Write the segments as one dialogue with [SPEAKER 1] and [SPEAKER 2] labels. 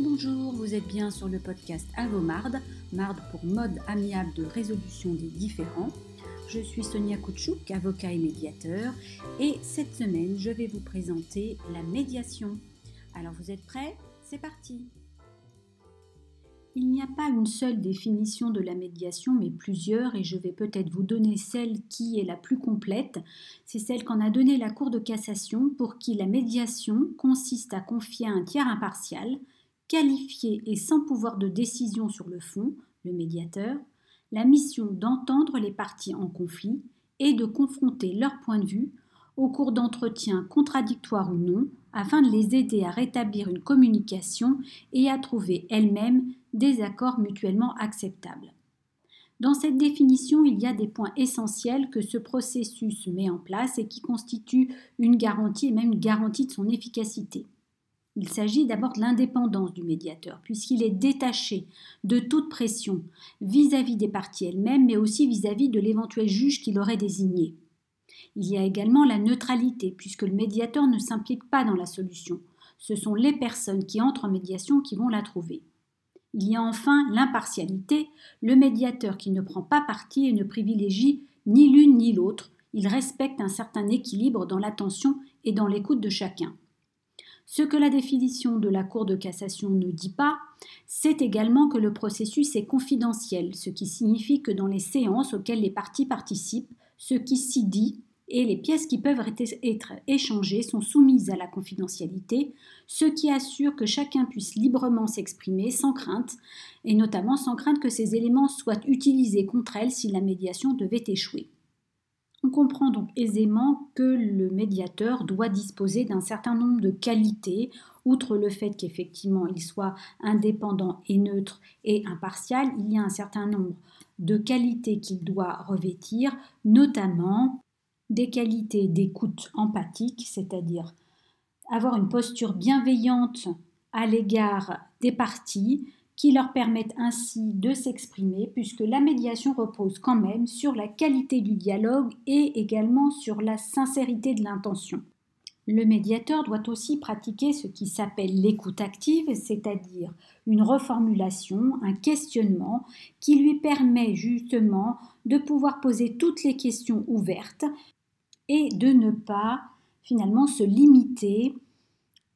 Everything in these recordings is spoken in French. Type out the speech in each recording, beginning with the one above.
[SPEAKER 1] Bonjour, vous êtes bien sur le podcast Avomard, Marde pour mode amiable de résolution des différends. Je suis Sonia Koutchouk, avocat et médiateur, et cette semaine, je vais vous présenter la médiation. Alors vous êtes prêts? C'est parti il n'y a pas une seule définition de la médiation, mais plusieurs, et je vais peut-être vous donner celle qui est la plus complète. C'est celle qu'en a donnée la Cour de cassation, pour qui la médiation consiste à confier à un tiers impartial, qualifié et sans pouvoir de décision sur le fond, le médiateur, la mission d'entendre les parties en conflit et de confronter leurs points de vue au cours d'entretiens contradictoires ou non, afin de les aider à rétablir une communication et à trouver elles-mêmes des accords mutuellement acceptables. Dans cette définition, il y a des points essentiels que ce processus met en place et qui constituent une garantie et même une garantie de son efficacité. Il s'agit d'abord de l'indépendance du médiateur, puisqu'il est détaché de toute pression vis-à-vis des parties elles-mêmes, mais aussi vis-à-vis de l'éventuel juge qui l'aurait désigné. Il y a également la neutralité, puisque le médiateur ne s'implique pas dans la solution. Ce sont les personnes qui entrent en médiation qui vont la trouver. Il y a enfin l'impartialité, le médiateur qui ne prend pas parti et ne privilégie ni l'une ni l'autre, il respecte un certain équilibre dans l'attention et dans l'écoute de chacun. Ce que la définition de la Cour de cassation ne dit pas, c'est également que le processus est confidentiel, ce qui signifie que dans les séances auxquelles les parties participent, ce qui s'y dit et les pièces qui peuvent être échangées sont soumises à la confidentialité, ce qui assure que chacun puisse librement s'exprimer sans crainte, et notamment sans crainte que ces éléments soient utilisés contre elle si la médiation devait échouer. On comprend donc aisément que le médiateur doit disposer d'un certain nombre de qualités, outre le fait qu'effectivement il soit indépendant et neutre et impartial, il y a un certain nombre de qualités qu'il doit revêtir, notamment des qualités d'écoute empathique, c'est-à-dire avoir une posture bienveillante à l'égard des parties qui leur permettent ainsi de s'exprimer puisque la médiation repose quand même sur la qualité du dialogue et également sur la sincérité de l'intention. Le médiateur doit aussi pratiquer ce qui s'appelle l'écoute active, c'est-à-dire une reformulation, un questionnement qui lui permet justement de pouvoir poser toutes les questions ouvertes et de ne pas finalement se limiter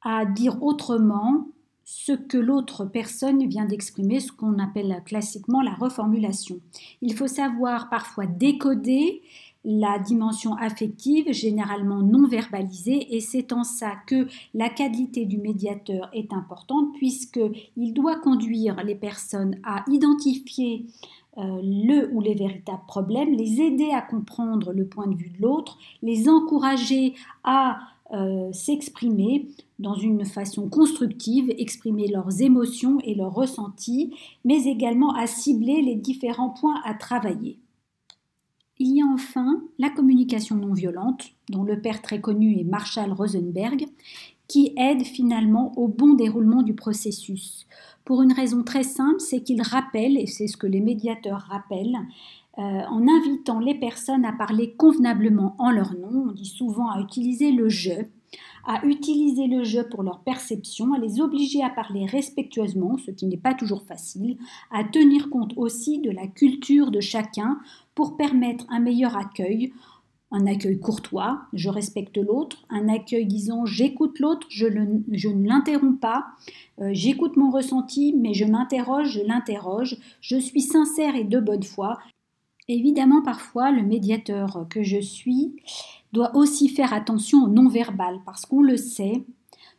[SPEAKER 1] à dire autrement ce que l'autre personne vient d'exprimer, ce qu'on appelle classiquement la reformulation. Il faut savoir parfois décoder la dimension affective, généralement non verbalisée, et c'est en ça que la qualité du médiateur est importante, puisqu'il doit conduire les personnes à identifier euh, le ou les véritables problèmes, les aider à comprendre le point de vue de l'autre, les encourager à euh, s'exprimer dans une façon constructive, exprimer leurs émotions et leurs ressentis, mais également à cibler les différents points à travailler. Il y a enfin la communication non violente, dont le père très connu est Marshall Rosenberg, qui aide finalement au bon déroulement du processus. Pour une raison très simple, c'est qu'il rappelle, et c'est ce que les médiateurs rappellent, euh, en invitant les personnes à parler convenablement en leur nom, on dit souvent à utiliser le je, à utiliser le jeu pour leur perception, à les obliger à parler respectueusement, ce qui n'est pas toujours facile, à tenir compte aussi de la culture de chacun pour permettre un meilleur accueil un accueil courtois, je respecte l'autre, un accueil disant j'écoute l'autre, je, ne l'interromps pas, euh, j'écoute mon ressenti, mais je m'interroge, je l'interroge, je suis sincère et de bonne foi. Évidemment, parfois, le médiateur que je suis doit aussi faire attention au non-verbal, parce qu'on le sait,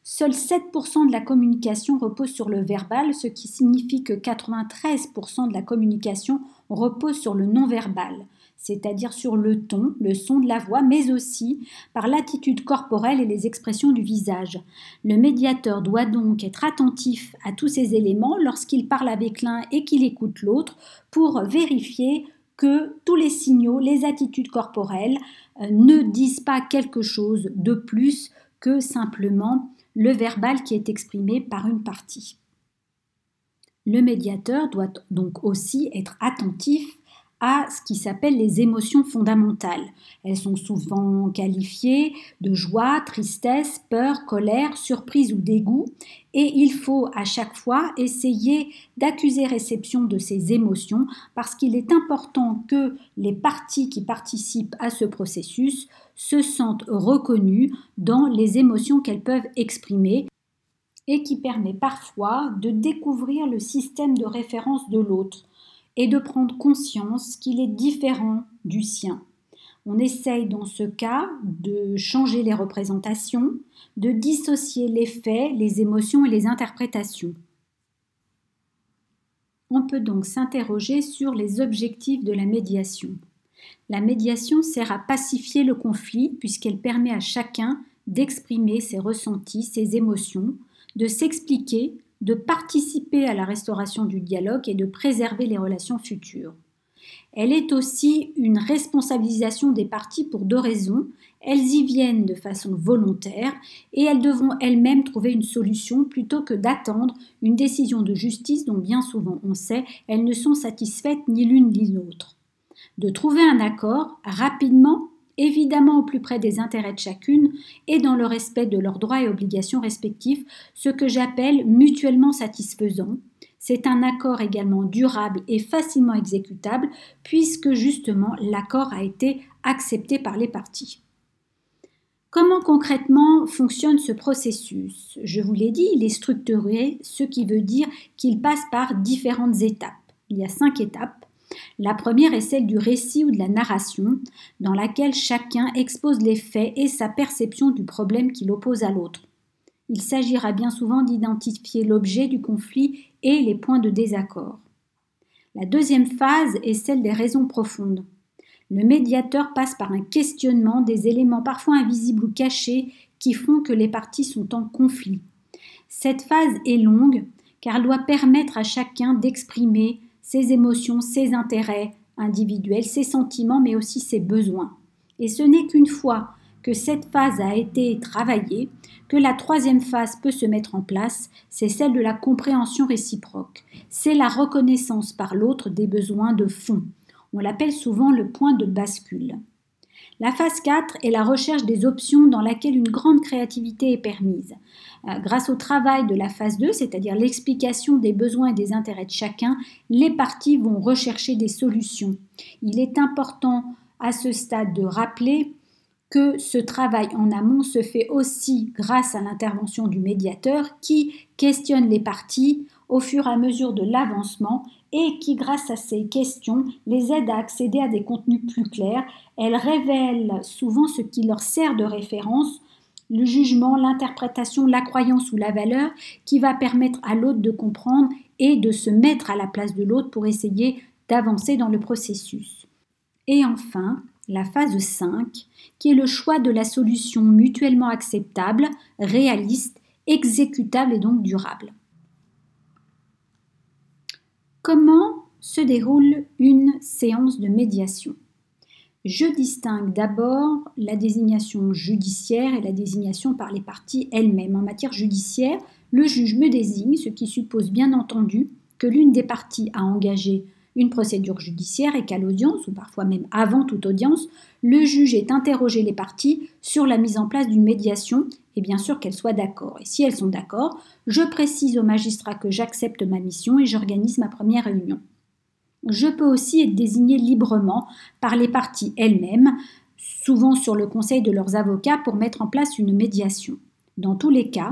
[SPEAKER 1] Seuls 7% de la communication repose sur le verbal, ce qui signifie que 93% de la communication repose sur le non-verbal c'est-à-dire sur le ton, le son de la voix, mais aussi par l'attitude corporelle et les expressions du visage. Le médiateur doit donc être attentif à tous ces éléments lorsqu'il parle avec l'un et qu'il écoute l'autre pour vérifier que tous les signaux, les attitudes corporelles euh, ne disent pas quelque chose de plus que simplement le verbal qui est exprimé par une partie. Le médiateur doit donc aussi être attentif à ce qui s'appelle les émotions fondamentales. Elles sont souvent qualifiées de joie, tristesse, peur, colère, surprise ou dégoût, et il faut à chaque fois essayer d'accuser réception de ces émotions parce qu'il est important que les parties qui participent à ce processus se sentent reconnues dans les émotions qu'elles peuvent exprimer et qui permet parfois de découvrir le système de référence de l'autre et de prendre conscience qu'il est différent du sien. On essaye dans ce cas de changer les représentations, de dissocier les faits, les émotions et les interprétations. On peut donc s'interroger sur les objectifs de la médiation. La médiation sert à pacifier le conflit puisqu'elle permet à chacun d'exprimer ses ressentis, ses émotions, de s'expliquer, de participer à la restauration du dialogue et de préserver les relations futures. Elle est aussi une responsabilisation des parties pour deux raisons. Elles y viennent de façon volontaire et elles devront elles-mêmes trouver une solution plutôt que d'attendre une décision de justice dont bien souvent on sait elles ne sont satisfaites ni l'une ni l'autre. De trouver un accord rapidement, évidemment au plus près des intérêts de chacune et dans le respect de leurs droits et obligations respectifs, ce que j'appelle mutuellement satisfaisant, c'est un accord également durable et facilement exécutable puisque justement l'accord a été accepté par les parties. Comment concrètement fonctionne ce processus? Je vous l'ai dit, il est structuré, ce qui veut dire qu'il passe par différentes étapes. Il y a cinq étapes. La première est celle du récit ou de la narration, dans laquelle chacun expose les faits et sa perception du problème qu'il oppose à l'autre. Il s'agira bien souvent d'identifier l'objet du conflit et les points de désaccord. La deuxième phase est celle des raisons profondes. Le médiateur passe par un questionnement des éléments parfois invisibles ou cachés qui font que les parties sont en conflit. Cette phase est longue car elle doit permettre à chacun d'exprimer ses émotions, ses intérêts individuels, ses sentiments, mais aussi ses besoins. Et ce n'est qu'une fois que cette phase a été travaillée, que la troisième phase peut se mettre en place, c'est celle de la compréhension réciproque. C'est la reconnaissance par l'autre des besoins de fond. On l'appelle souvent le point de bascule. La phase 4 est la recherche des options dans laquelle une grande créativité est permise. Euh, grâce au travail de la phase 2, c'est-à-dire l'explication des besoins et des intérêts de chacun, les parties vont rechercher des solutions. Il est important à ce stade de rappeler que ce travail en amont se fait aussi grâce à l'intervention du médiateur qui questionne les parties au fur et à mesure de l'avancement et qui, grâce à ces questions, les aide à accéder à des contenus plus clairs. Elle révèle souvent ce qui leur sert de référence, le jugement, l'interprétation, la croyance ou la valeur qui va permettre à l'autre de comprendre et de se mettre à la place de l'autre pour essayer d'avancer dans le processus. Et enfin, la phase 5, qui est le choix de la solution mutuellement acceptable, réaliste, exécutable et donc durable. Comment se déroule une séance de médiation? Je distingue d'abord la désignation judiciaire et la désignation par les parties elles-mêmes. En matière judiciaire, le juge me désigne, ce qui suppose bien entendu que l'une des parties a engagé une procédure judiciaire et qu'à l'audience, ou parfois même avant toute audience, le juge ait interrogé les parties sur la mise en place d'une médiation et bien sûr qu'elles soient d'accord. Et si elles sont d'accord, je précise au magistrat que j'accepte ma mission et j'organise ma première réunion. Je peux aussi être désigné librement par les parties elles-mêmes, souvent sur le conseil de leurs avocats, pour mettre en place une médiation. Dans tous les cas,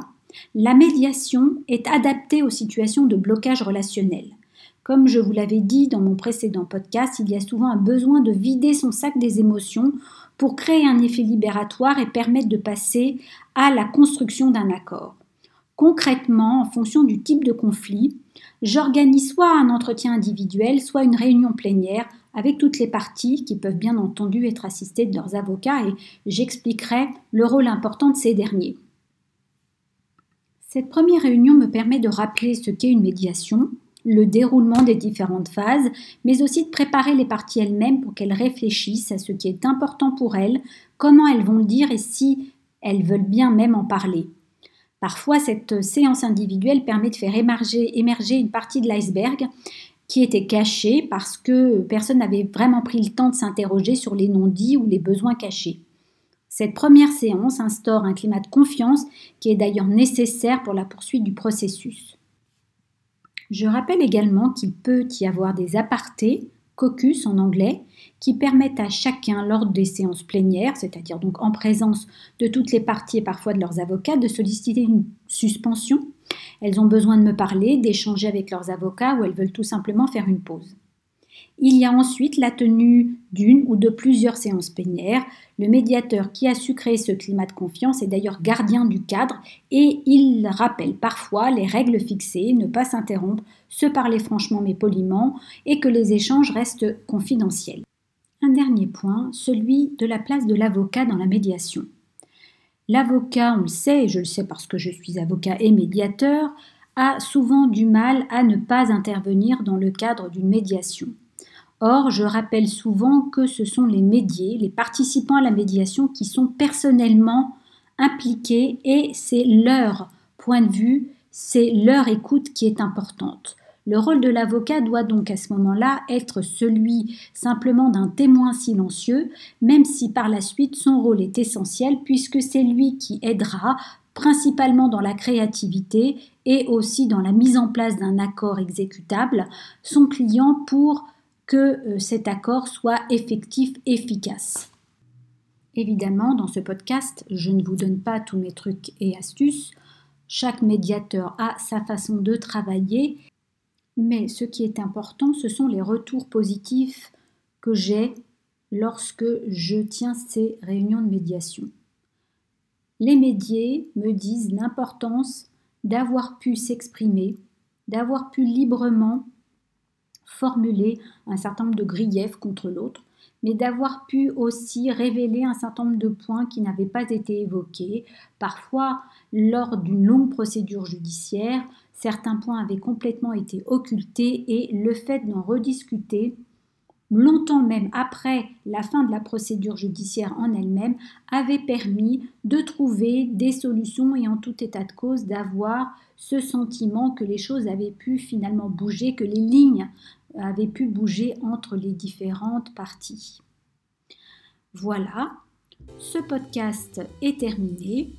[SPEAKER 1] la médiation est adaptée aux situations de blocage relationnel. Comme je vous l'avais dit dans mon précédent podcast, il y a souvent un besoin de vider son sac des émotions pour créer un effet libératoire et permettre de passer à la construction d'un accord. Concrètement, en fonction du type de conflit, j'organise soit un entretien individuel, soit une réunion plénière avec toutes les parties qui peuvent bien entendu être assistées de leurs avocats et j'expliquerai le rôle important de ces derniers. Cette première réunion me permet de rappeler ce qu'est une médiation, le déroulement des différentes phases, mais aussi de préparer les parties elles-mêmes pour qu'elles réfléchissent à ce qui est important pour elles, comment elles vont le dire et si elles veulent bien même en parler. Parfois, cette séance individuelle permet de faire émerger, une partie de l'iceberg qui était cachée parce que personne n'avait vraiment pris le temps de s'interroger sur les non-dits ou les besoins cachés. Cette première séance instaure un climat de confiance qui est d'ailleurs nécessaire pour la poursuite du processus. Je rappelle également qu'il peut y avoir des apartés, caucus en anglais, qui permettent à chacun, lors des séances plénières, c'est-à-dire donc en présence de toutes les parties et parfois de leurs avocats, de solliciter une suspension. Elles ont besoin de me parler, d'échanger avec leurs avocats ou elles veulent tout simplement faire une pause. Il y a ensuite la tenue d'une ou de plusieurs séances plénières. Le médiateur qui a su créer ce climat de confiance est d'ailleurs gardien du cadre et il rappelle parfois les règles fixées, ne pas s'interrompre, se parler franchement mais poliment et que les échanges restent confidentiels. Un dernier point, celui de la place de l'avocat dans la médiation. L'avocat, on le sait, et je le sais parce que je suis avocat et médiateur, a souvent du mal à ne pas intervenir dans le cadre d'une médiation. Or, je rappelle souvent que ce sont les médiés, les participants à la médiation qui sont personnellement impliqués et c'est leur point de vue, c'est leur écoute qui est importante. Le rôle de l'avocat doit donc à ce moment-là être celui simplement d'un témoin silencieux, même si par la suite son rôle est essentiel puisque c'est lui qui aidera principalement dans la créativité et aussi dans la mise en place d'un accord exécutable, son client pour que euh, cet accord soit effectif, efficace. Évidemment, dans ce podcast, je ne vous donne pas tous mes trucs et astuces. Chaque médiateur a sa façon de travailler, mais ce qui est important, ce sont les retours positifs que j'ai lorsque je tiens ces réunions de médiation. Les médiés me disent l'importance d'avoir pu s'exprimer, d'avoir pu librement formuler un certain nombre de griefs contre l'autre, mais d'avoir pu aussi révéler un certain nombre de points qui n'avaient pas été évoqués. Parfois, lors d'une longue procédure judiciaire, certains points avaient complètement été occultés et le fait d'en rediscuter longtemps même après la fin de la procédure judiciaire en elle-même, avait permis de trouver des solutions et en tout état de cause d'avoir ce sentiment que les choses avaient pu finalement bouger, que les lignes avaient pu bouger entre les différentes parties. Voilà, ce podcast est terminé.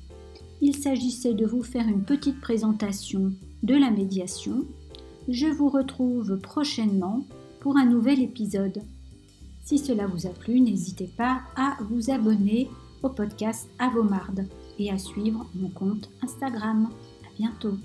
[SPEAKER 1] Il s'agissait de vous faire une petite présentation de la médiation. Je vous retrouve prochainement pour un nouvel épisode. Si cela vous a plu, n'hésitez pas à vous abonner au podcast Avomarde et à suivre mon compte Instagram. À bientôt.